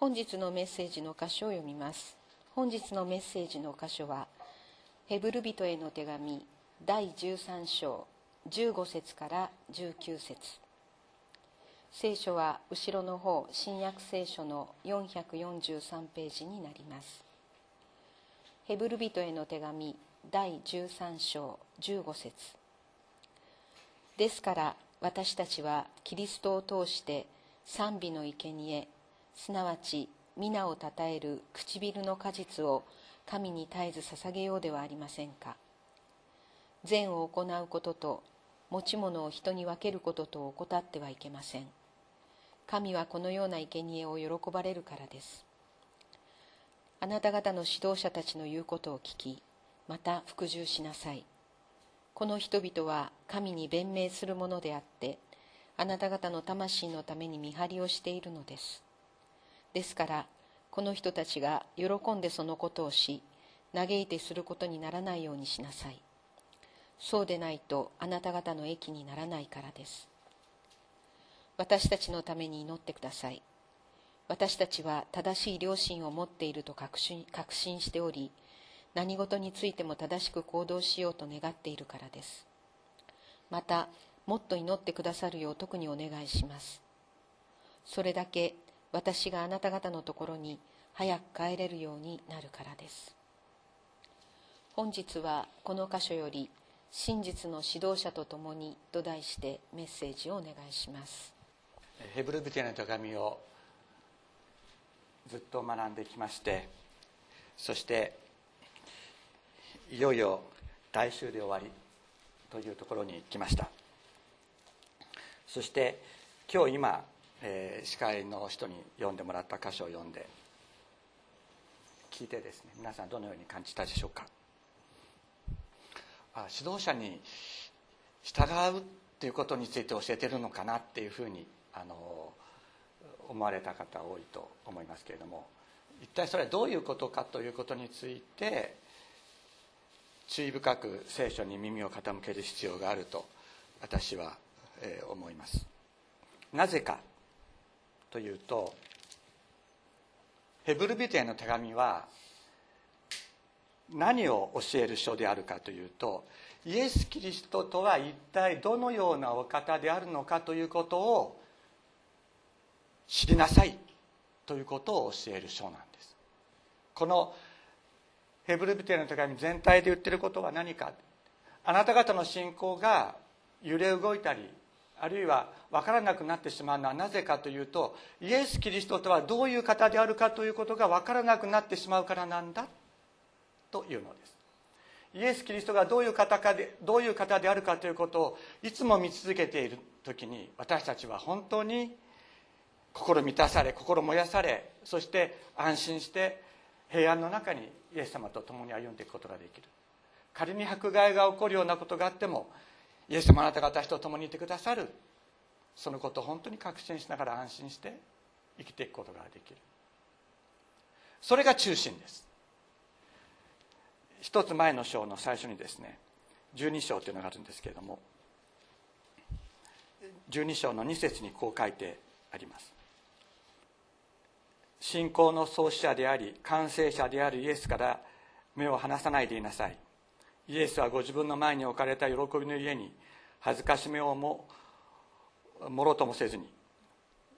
本日のメッセージの箇所を読みます。本日のメッセージの箇所はヘブル人への手紙第13章15節から19節。聖書は後ろの方新約聖書の443ページになります。ヘブル人への手紙第13章15節。ですから私たちはキリストを通して賛美の生贄すなわち皆をたたえる唇の果実を神に絶えず捧げようではありませんか。善を行うことと持ち物を人に分けることと怠ってはいけません。神はこのような生贄を喜ばれるからです。あなた方の指導者たちの言うことを聞きまた服従しなさい。この人々は神に弁明するものであってあなた方の魂のために見張りをしているのです。ですからこの人たちが喜んでそのことをし嘆いてすることにならないようにしなさい。そうでないとあなた方の益にならないからです。私たちのために祈ってください。私たちは正しい良心を持っていると確信確信しており何事についても正しく行動しようと願っているからです。またもっと祈ってくださるよう特にお願いします。それだけ私があなた方のところに早く帰れるようになるからです。本日はこの箇所より「真実の指導者と共に」と題してメッセージをお願いします。ヘブルビテの手紙をずっと学んできましてそしていよいよ来週で終わりというところに来ました。そして今日今えー、司会の人に読んでもらった箇所を読んで。聞いてですね皆さんどのように感じたでしょうか？あ指導者に従うっていうことについて教えてるのかなっていうふうにあの思われた方多いと思いますけれども。一体それはどういうことかということについて注意深く聖書に耳を傾ける必要があると私は、えー、思います。なぜか。というとヘブルビテへの手紙は何を教える書であるかというとイエス・キリストとは一体どのようなお方であるのかということを知りなさいということを教える書なんです。このヘブルビテの手紙全体で言ってることは何か。あなた方の信仰が揺れ動いたりあるいは分からなくなってしまうのはなぜかというとイエス・キリストとはどういう方であるかということが分からなくなってしまうからなんだというのです。イエス・キリストがどういう方かでどういう方であるかということをいつも見続けている時に私たちは本当に心満たされ心燃やされそして安心して平安の中にイエス様と共に歩んでいくことができる。仮に迫害が起こるようなことがあってもイエス様あなた方と共にいてくださる。そのことを本当に確信しながら安心して生きていくことができる。それが中心です。一つ前の章の最初にですね12章というのがあるんですけれども12章の2節にこう書いてあります。信仰の創始者であり完成者であるイエスから目を離さないでいなさい。イエスはご自分の前に置かれた喜びの家に恥ずかしめをももろともせずに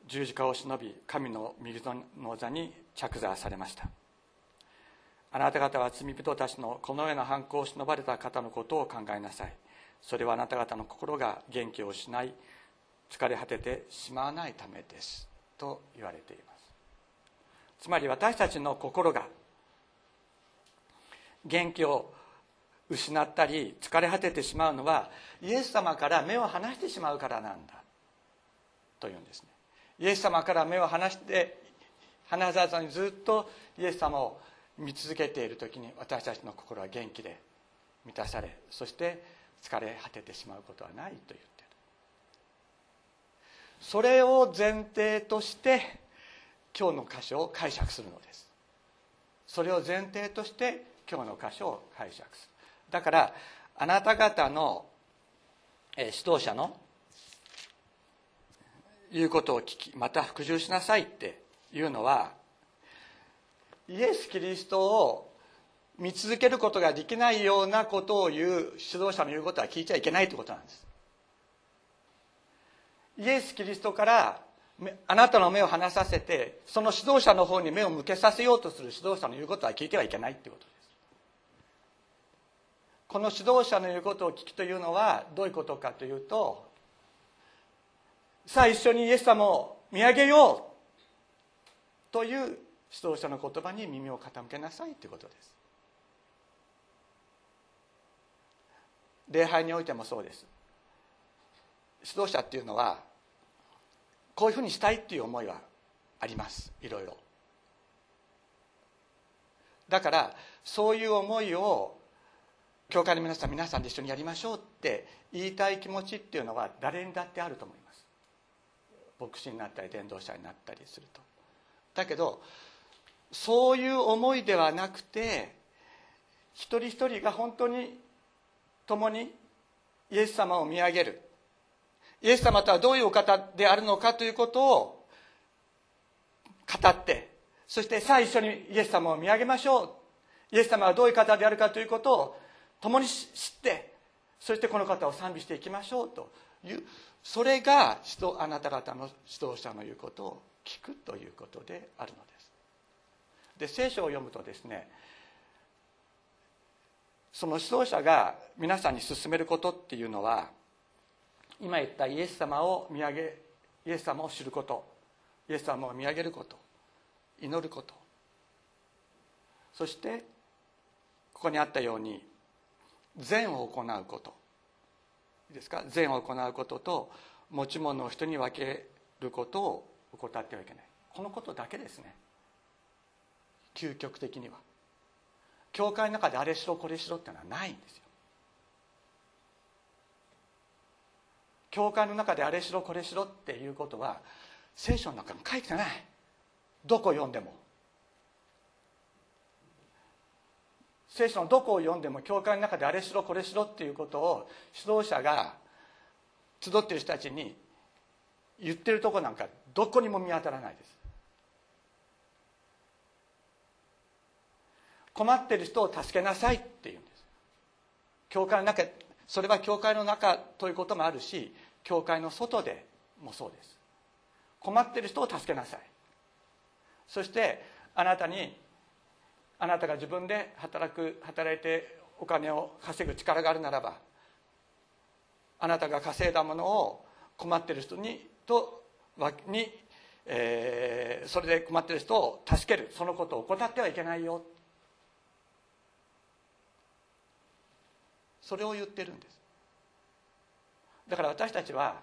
十字架を忍び神の右の座に着座されました。あなた方は罪人たちのこのような犯行を忍ばれた方のことを考えなさい。それはあなた方の心が元気を失い疲れ果ててしまわないためです。と言われています。つまり私たちの心が元気を失ったり疲れ果ててしまうのはイエス様から目を離してしまうからなんだ。というんですね。イエス様から目を離して離さずにずっとイエス様を見続けている時に私たちの心は元気で満たされそして疲れ果ててしまうことはないと言ってる。それを前提として今日の箇所を解釈するのです。それを前提として今日の箇所を解釈する。だからあなた方の指導者の言うことを聞きまた服従しなさいっていうのはイエス・キリストを見続けることができないようなことを言う指導者の言うことは聞いちゃいけないということなんです。イエス・キリストからあなたの目を離させてその指導者の方に目を向けさせようとする指導者の言うことは聞いてはいけないということ。この指導者の言うことを聞きというのはどういうことかというとさあ一緒にイエス様を見上げようという指導者の言葉に耳を傾けなさいということです。礼拝においてもそうです。指導者っていうのはこういうふうにしたいっていう思いはあります。いろいろ。だからそういう思いを教会の皆さん皆さんで一緒にやりましょうって言いたい気持ちっていうのは誰にだってあると思います。牧師になったり伝道者になったりすると。だけどそういう思いではなくて一人一人が本当に共にイエス様を見上げる。イエス様とはどういうお方であるのかということを語ってそしてさあ一緒にイエス様を見上げましょう。イエス様はどういう方であるかということを共に知ってそしてこの方を賛美していきましょうというそれがあなた方の指導者の言うことを聞くということであるのです。で聖書を読むとですねその指導者が皆さんに進めることっていうのは今言ったイエス様を見上げイエス様を知ることイエス様を見上げること祈ること。そしてここにあったように善を行うこと。いいですか？善を行うことと持ち物を人に分けることを怠ってはいけない。このことだけですね。究極的には。教会の中であれしろこれしろっていうのはないんですよ。教会の中であれしろこれしろっていうことは聖書の中に書いてない。どこ読んでも。聖書のどこを読んでも教会の中であれしろこれしろっていうことを指導者が集っている人たちに言ってるとこなんかどこにも見当たらないです。困ってる人を助けなさいっていうんです。教会の中それは教会の中ということもあるし教会の外でもそうです。困ってる人を助けなさい。そしてあなたにあなたが自分で働く働いてお金を稼ぐ力があるならばあなたが稼いだものを困ってる人にとに、えー、それで困ってる人を助けるそのことを怠ってはいけないよ。それを言ってるんです。だから私たちは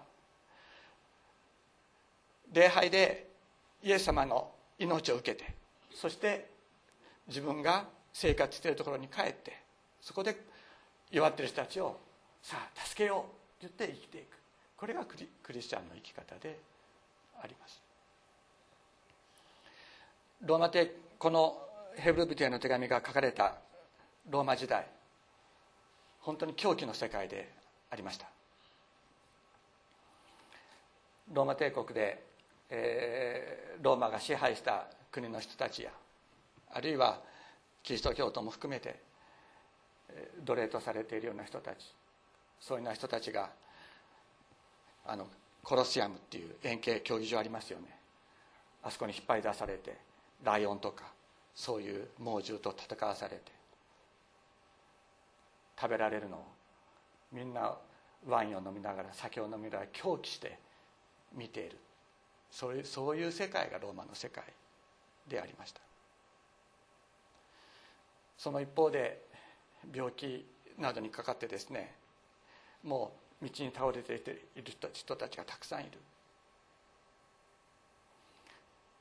礼拝でイエス様の命を受けてそして自分が生活しているところに帰ってそこで弱ってる人たちをさあ助けようと言って生きていく。これがクリクリスチャンの生き方であります。ローマ帝このヘブル人への手紙が書かれたローマ時代本当に狂気の世界でありました。ローマ帝国で、えー、ローマが支配した国の人たちやあるいはキリスト教徒も含めて奴隷とされているような人たち。そういうような人たちがあのコロシアムっていう円形競技場ありますよね。あそこに引っ張り出されてライオンとかそういう猛獣と戦わされて食べられるのをみんなワインを飲みながら酒を飲みながら狂気して見ている。そういうそういう世界がローマの世界でありました。その一方で病気などにかかってですねもう道に倒れている人たちがたくさんいる。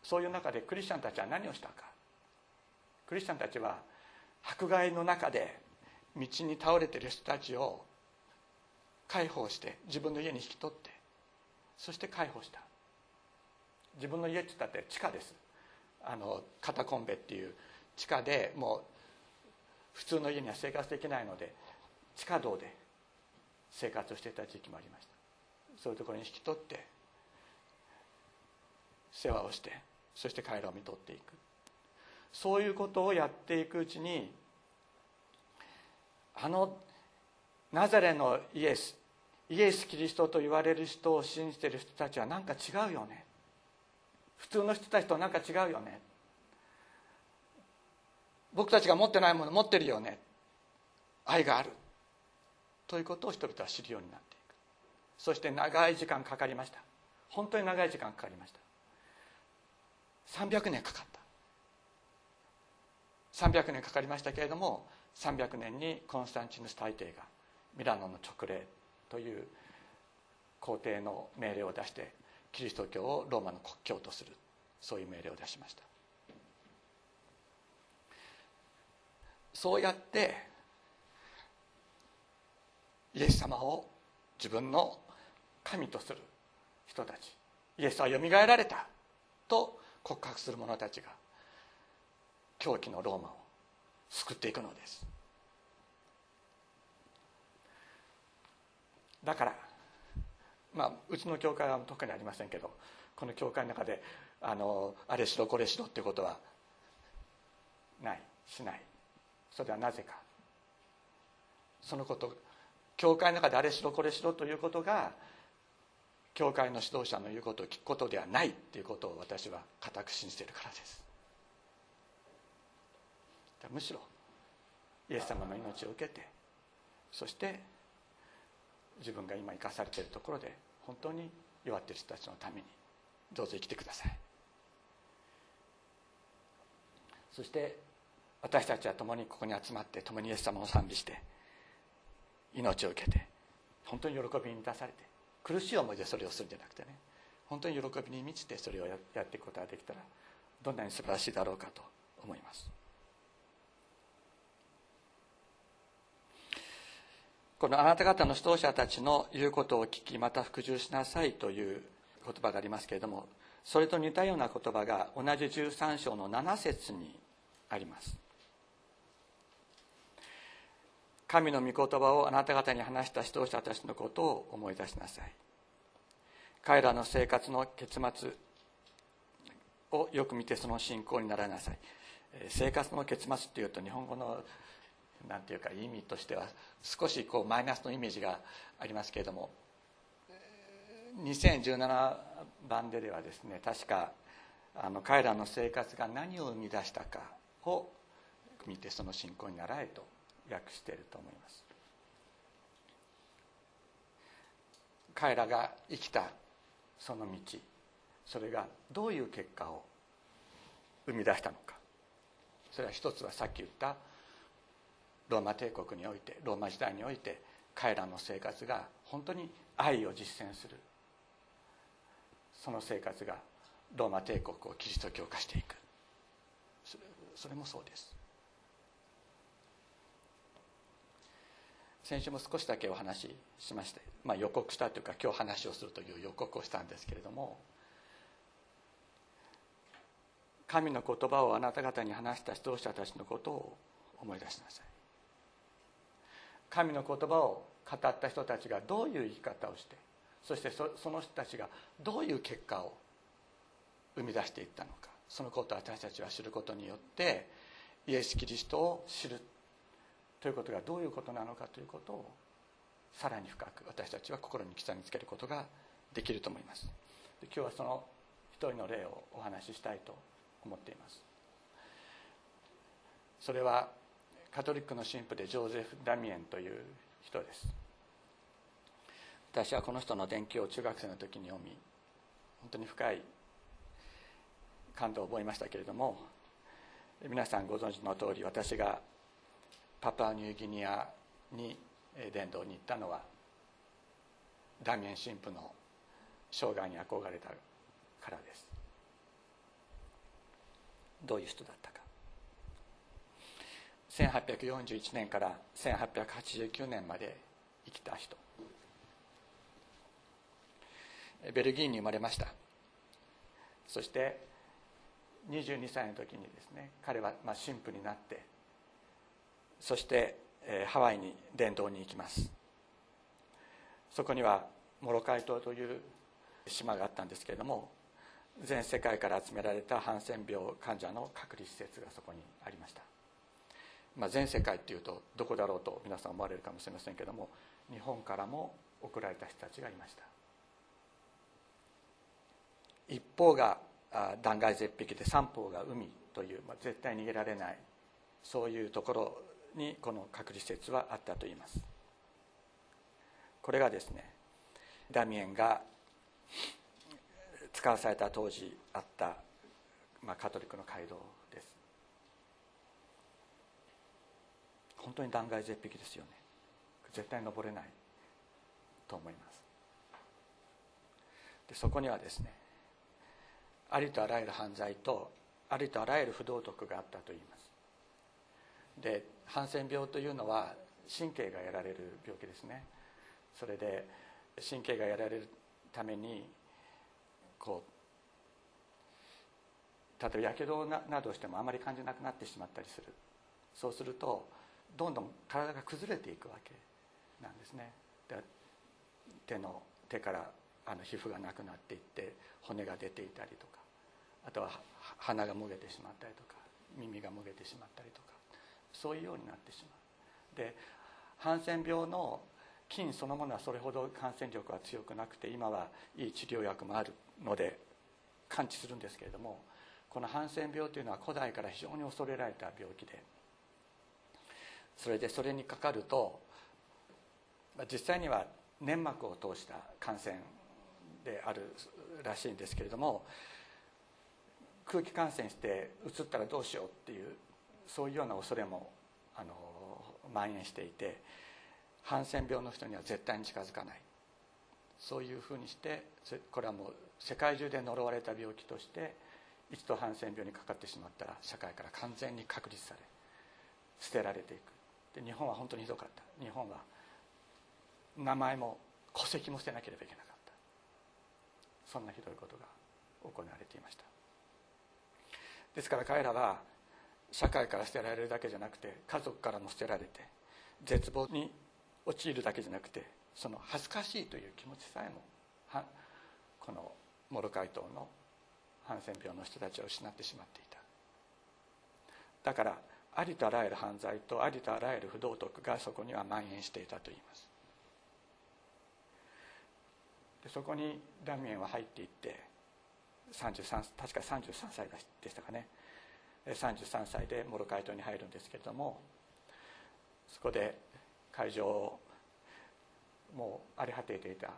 そういう中でクリスチャンたちは何をしたか。クリスチャンたちは迫害の中で道に倒れている人たちを解放して自分の家に引き取ってそして解放した。自分の家って言ったって地下です。あのカタコンベっていう地下でもう普通の家には生活できないので地下道で生活をしていた時期もありました。そういうところに引き取って世話をしてそして彼らを見とっていく。そういうことをやっていくうちにあのナザレのイエスイエス・キリストと言われる人を信じてる人たちは何か違うよね。普通の人たちと何か違うよね。僕たちが持ってないもの持ってるよね。愛がある。ということを人々は知るようになっていく。そして長い時間かかりました。本当に長い時間かかりました。300年かかった。300年かかりましたけれども300年にコンスタンチヌス大帝がミラノの勅令という皇帝の命令を出してキリスト教をローマの国教とする。そういう命令を出しました。そうやってイエス様を自分の神とする人たちイエスはよみがえられたと告白する者たちが狂気のローマを救っていくのです。だからまあうちの教会は特にありませんけどこの教会の中であのあれしろこれしろってことはないしない。それはなぜか。そのこと教会の中であれしろこれしろということが教会の指導者の言うことを聞くことではないということを私は固く信じているからです。むしろイエス様の命を受けてそして自分が今生かされているところで本当に弱っている人たちのためにどうぞ生きてください。そして私たちは共にここに集まって共にイエス様を賛美して命を受けて本当に喜びに満たされて苦しい思いでそれをするんじゃなくてね本当に喜びに満ちてそれをやっていくことができたらどんなに素晴らしいだろうかと思います。このあなた方の指導者たちの言うことを聞きまた服従しなさいという言葉がありますけれどもそれと似たような言葉が同じ13章の7節にあります。神の御言葉をあなた方に話した指導者たちのことを思い出しなさい。彼らの生活の結末をよく見てその信仰にならなさい。生活の結末というと日本語のなんていうか意味としては少しこうマイナスのイメージがありますけれども2017番でではですね確かあの彼らの生活が何を生み出したかを見てその信仰にならえと訳していると思います。彼らが生きたその道それがどういう結果を生み出したのか。それは一つはさっき言ったローマ帝国においてローマ時代において彼らの生活が本当に愛を実践する。その生活がローマ帝国をキリスト教化していく。それもそうです。先週も少しだけお話ししまして、まあ、予告したというか今日話をするという予告をしたんですけれども神の言葉をあなた方に話した指導者たちのことを思い出しなさい。神の言葉を語った人たちがどういう生き方をしてそしてその人たちがどういう結果を生み出していったのかそのことを私たちは知ることによってイエス・キリストを知るということがどういうことなのかということをさらに深く私たちは心に刻みつけることができると思います。今日はその一人の例をお話ししたいと思っています。それはカトリックの神父でジョーゼフ・ダミエンという人です。私はこの人の伝記を中学生の時に読み本当に深い感動を覚えましたけれども皆さんご存知の通り私がパプアニューギニアに伝道に行ったのはダミエン神父の生涯に憧れたからです。どういう人だったか。1841年から1889年まで生きた人。ベルギーに生まれました。そして22歳の時にですね彼はまあ神父になってそして、ハワイに伝道に行きます。そこにはモロカイ島という島があったんですけれども全世界から集められたハンセン病患者の隔離施設がそこにありました、まあ、全世界っていうとどこだろうと皆さん思われるかもしれませんけども日本からも送られた人たちがいました。一方が断崖絶壁で三方が海という、まあ、絶対逃げられないそういうところにこの隔離施設はあったといいます。これがですねダミエンが使わされた当時あった、まあ、カトリックの街道です。本当に断崖絶壁ですよね。絶対登れないと思います。でそこにはですねありとあらゆる犯罪とありとあらゆる不道徳があったといいます。でハンセン病というのは神経がやられる病気ですね。それで神経がやられるためにこう例えばやけどなどしてもあまり感じなくなってしまったりする。そうするとどんどん体が崩れていくわけなんですね。で手の手からあの皮膚がなくなっていって骨が出ていたりとかあとは鼻がもげてしまったりとか耳がもげてしまったりとか。そういうようになってしまう。でハンセン病の菌そのものはそれほど感染力は強くなくて今はいい治療薬もあるので完治するんですけれどもこのハンセン病というのは古代から非常に恐れられた病気でそれでそれにかかると実際には粘膜を通した感染であるらしいんですけれども空気感染してうつったらどうしようっていうそういうような恐れもあの蔓延していてハンセン病の人には絶対に近づかない。そういうふうにしてこれはもう世界中で呪われた病気として一度ハンセン病にかかってしまったら社会から完全に確立され捨てられていく。で日本は本当にひどかった。日本は名前も戸籍も捨てなければいけなかった。そんなひどいことが行われていました。ですから彼らは社会から捨てられるだけじゃなくて家族からも捨てられて絶望に陥るだけじゃなくてその恥ずかしいという気持ちさえもこのモロカイ島のハンセン病の人たちは失ってしまっていた。だからありとあらゆる犯罪とありとあらゆる不道徳がそこには蔓延していたといいます。でそこにダミエンは入っていって33確か33歳でしたかね。33歳でモロカイ島に入るんですけれどもそこで会場をもう荒れ果てていた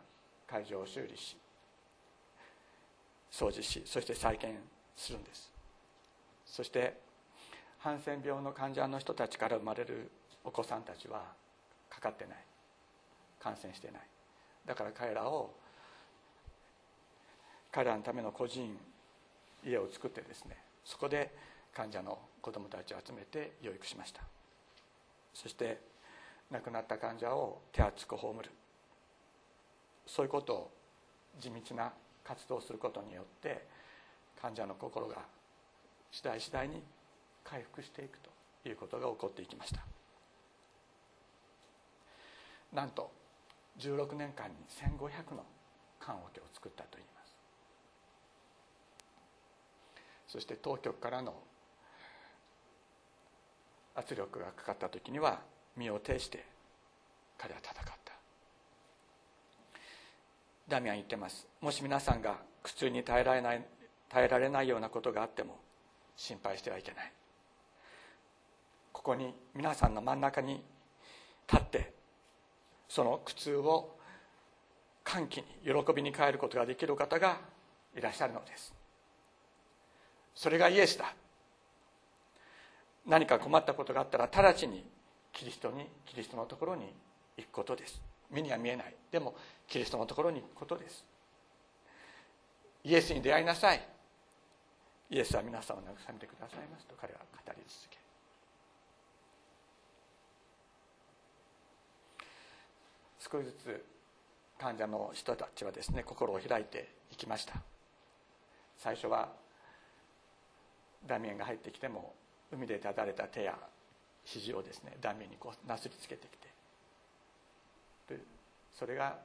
会場を修理し掃除しそして再建するんです。そしてハンセン病の患者の人たちから生まれるお子さんたちはかかってない。感染してない。だから彼らを彼らのための個人家を作ってですねそこで患者の子どもたちを集めて養育しました。そして亡くなった患者を手厚く葬る。そういうことを地道な活動をすることによって患者の心が次第次第に回復していくということが起こっていきました。なんと16年間に1500の棺桶を作ったといいます。そして当局からの圧力がかかった時には身を挺して彼は戦った。ダミアン言ってます。もし皆さんが苦痛に耐えられない耐えられないようなことがあっても心配してはいけない。ここに皆さんの真ん中に立ってその苦痛を歓喜に喜びに変えることができる方がいらっしゃるのです。それがイエスだ。何か困ったことがあったら直ちにキリストにキリストのところに行くことです。目には見えない。でもキリストのところに行くことです。イエスに出会いなさい。イエスは皆さんを慰めてくださいますと彼は語り続け少しずつ患者の人たちはですね心を開いていきました。最初はダミエンが入ってきても海で立たれた手や肘をですね断面にこうなすりつけてきてそれが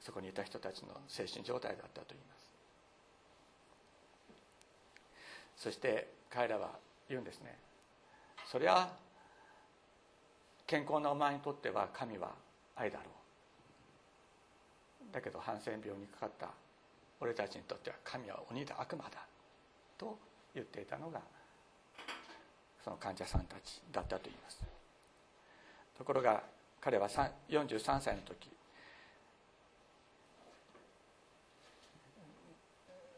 そこにいた人たちの精神状態だったといいます。そして彼らは言うんですね。そりゃ健康なお前にとっては神は愛だろう。だけどハンセン病にかかった俺たちにとっては神は鬼だ悪魔だと言っていたのがその患者さんたちだったと言います。ところが彼は43歳の時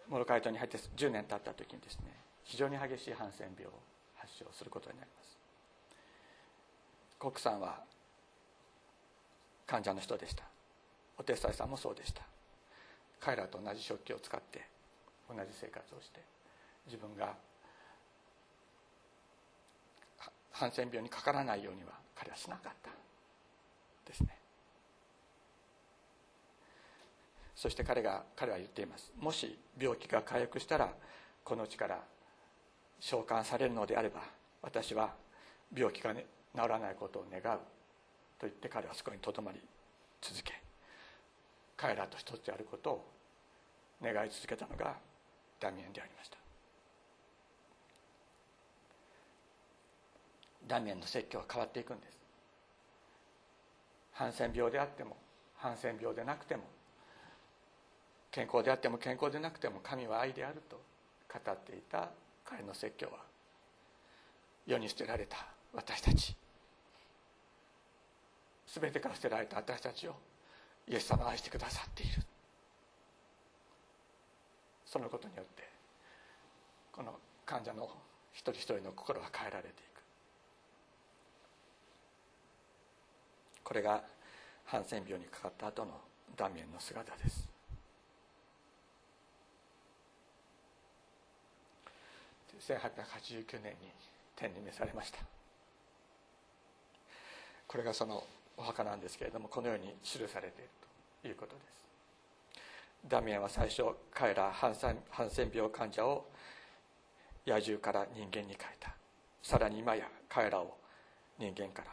モロカイトに入って10年経った時にですね非常に激しいハンセン病を発症することになります。コックさんは患者の人でした。お手伝いさんもそうでした。彼らと同じ食器を使って同じ生活をして自分がハンセン病にかからないようには彼はしなかったですね。そして彼が彼は言っています。もし病気が回復したらこの地から召喚されるのであれば私は病気が、ね、治らないことを願う。と言って彼はそこにとどまり続け彼らと一つであることを願い続けたのがダミエンでありました。ダミエンの説教は変わっていくんです。ハンセン病であってもハンセン病でなくても健康であっても健康でなくても神は愛であると語っていた彼の説教は世に捨てられた私たち全てから捨てられた私たちをイエス様が愛してくださっている。そのことによってこの患者の一人一人の心は変えられていく。これがハンセン病にかかった後のダミエンの姿です。1889年に天に召されました。これがそのお墓なんですけれどもこのように記されているということです。ダミアンは最初彼らハンセン病患者を野獣から人間に変えた。さらに今や彼らを人間から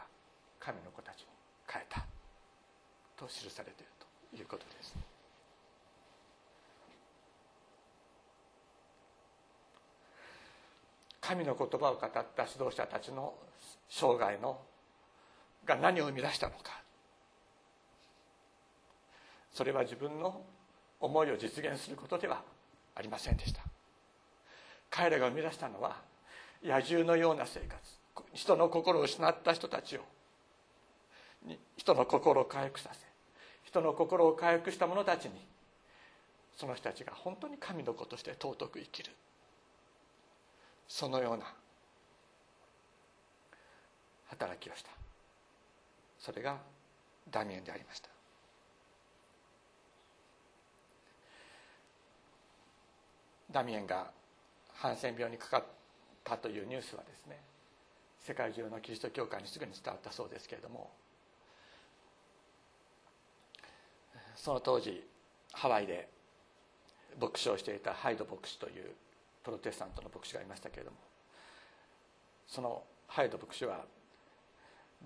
神の子た。変えた。と記されているということです。神の言葉を語った指導者たちの生涯のが何を生み出したのか。それは自分の思いを実現することではありませんでした。彼らが生み出したのは野獣のような生活。人の心を失った人たちを人の心を回復させ人の心を回復した者たちにその人たちが本当に神の子として尊く生きる。そのような働きをした。それがダミエンでありました。ダミエンがハンセン病にかかったというニュースはですね世界中のキリスト教会にすぐに伝わったそうですけれどもその当時ハワイで牧師をしていたハイド牧師というプロテスタントの牧師がいましたけれどもそのハイド牧師は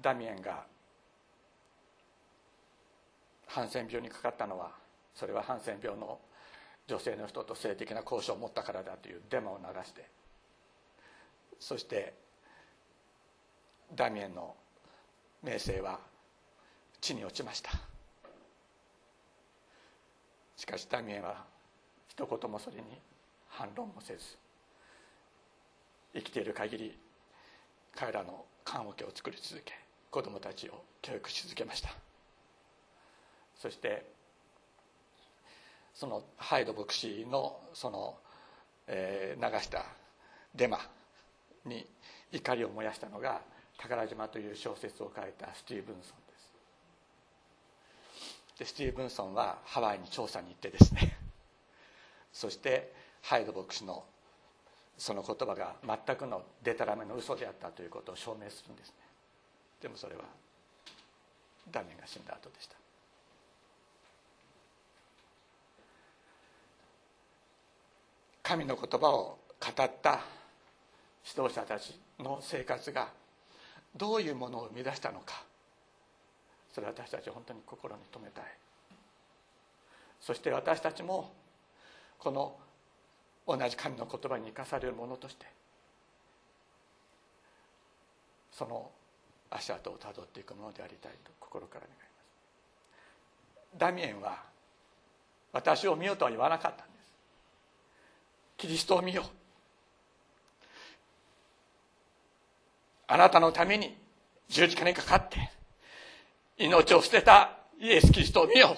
ダミエンがハンセン病にかかったのはそれはハンセン病の女性の人と性的な交渉を持ったからだというデマを流してそしてダミエンの名声は地に落ちました。しかしダミエは一言もそれに反論もせず生きている限り彼らの棺桶を作り続け子供たちを教育し続けました。そしてそのハイド牧師のその、えー、流したデマに怒りを燃やしたのが「宝島」という小説を書いたスティーブンソン。でスティーブンソンはハワイに調査に行ってですね そしてハイド牧師のその言葉が全くのデタラメの嘘であったということを証明するんですね。でもそれはダメが死んだ後でした。神の言葉を語った指導者たちの生活がどういうものを生み出したのか。それ私たち本当に心に留めたい。そして私たちもこの同じ神の言葉に生かされるものとしてその足跡をたどっていくものでありたいと心から願います。ダミエンは私を見よとは言わなかったんです。キリストを見よ。あなたのために十字架にかかって命を捨てたイエス・キリストを見よ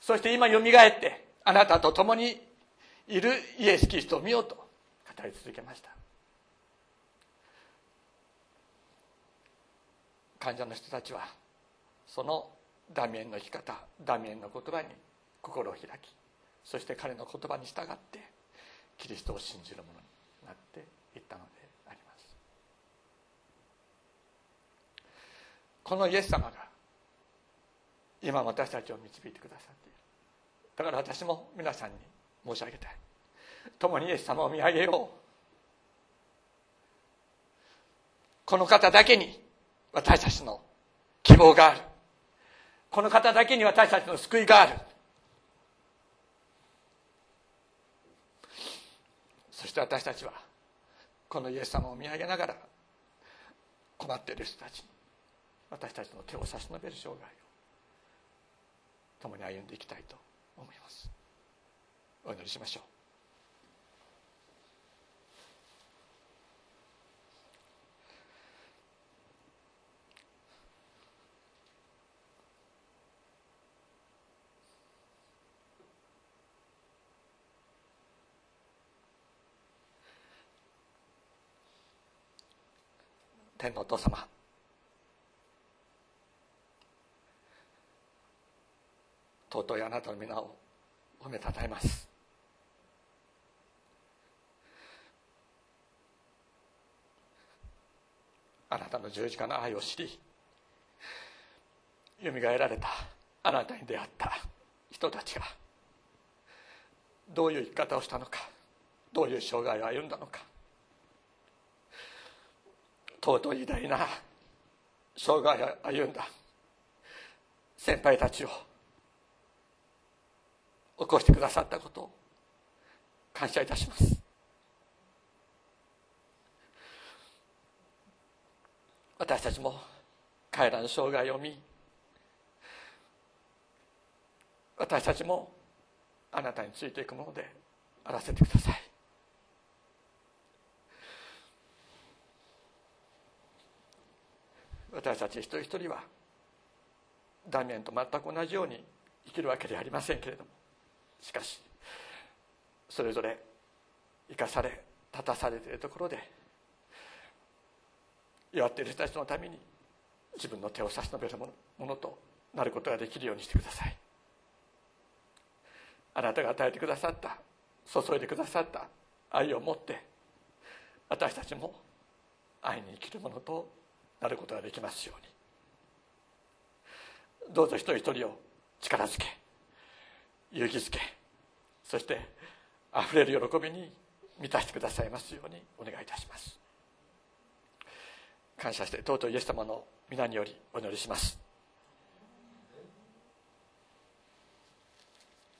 そして今よみがえってあなたと共にいるイエス・キリストを見ようと語り続けました。患者の人たちはそのダミエンの生き方ダミエンの言葉に心を開きそして彼の言葉に従ってキリストを信じるものになっていったのです。このイエス様が今私たちを導いてくださっている。だから私も皆さんに申し上げたい。共にイエス様を見上げよう。この方だけに私たちの希望がある。この方だけに私たちの救いがある。そして私たちはこのイエス様を見上げながら困っている人たちに私たちの手を差し伸べる生涯を共に歩んでいきたいと思います。お祈りしましょう。天のお父様尊いあなたの皆を褒めたたえます。あなたの十字架の愛を知りよみがえられたあなたに出会った人たちがどういう生き方をしたのかどういう生涯を歩んだのか尊い偉大な生涯を歩んだ先輩たちを起こしてくださったことを感謝いたします。私たちも彼らの生涯を見私たちもあなたについていくものであらせてください。私たち一人一人はダミエンと全く同じように生きるわけではありませんけれどもしかしそれぞれ生かされ立たされているところで弱っている人たちのために自分の手を差し伸べるものとなることができるようにしてください。あなたが与えてくださった注いでくださった愛を持って私たちも愛に生きるものとなることができますように。どうぞ一人一人を力づけ。勇気づけそしてあふれる喜びに満たしてくださいますようにお願いいたします。感謝して尊いイエス様の皆によりお祈りします。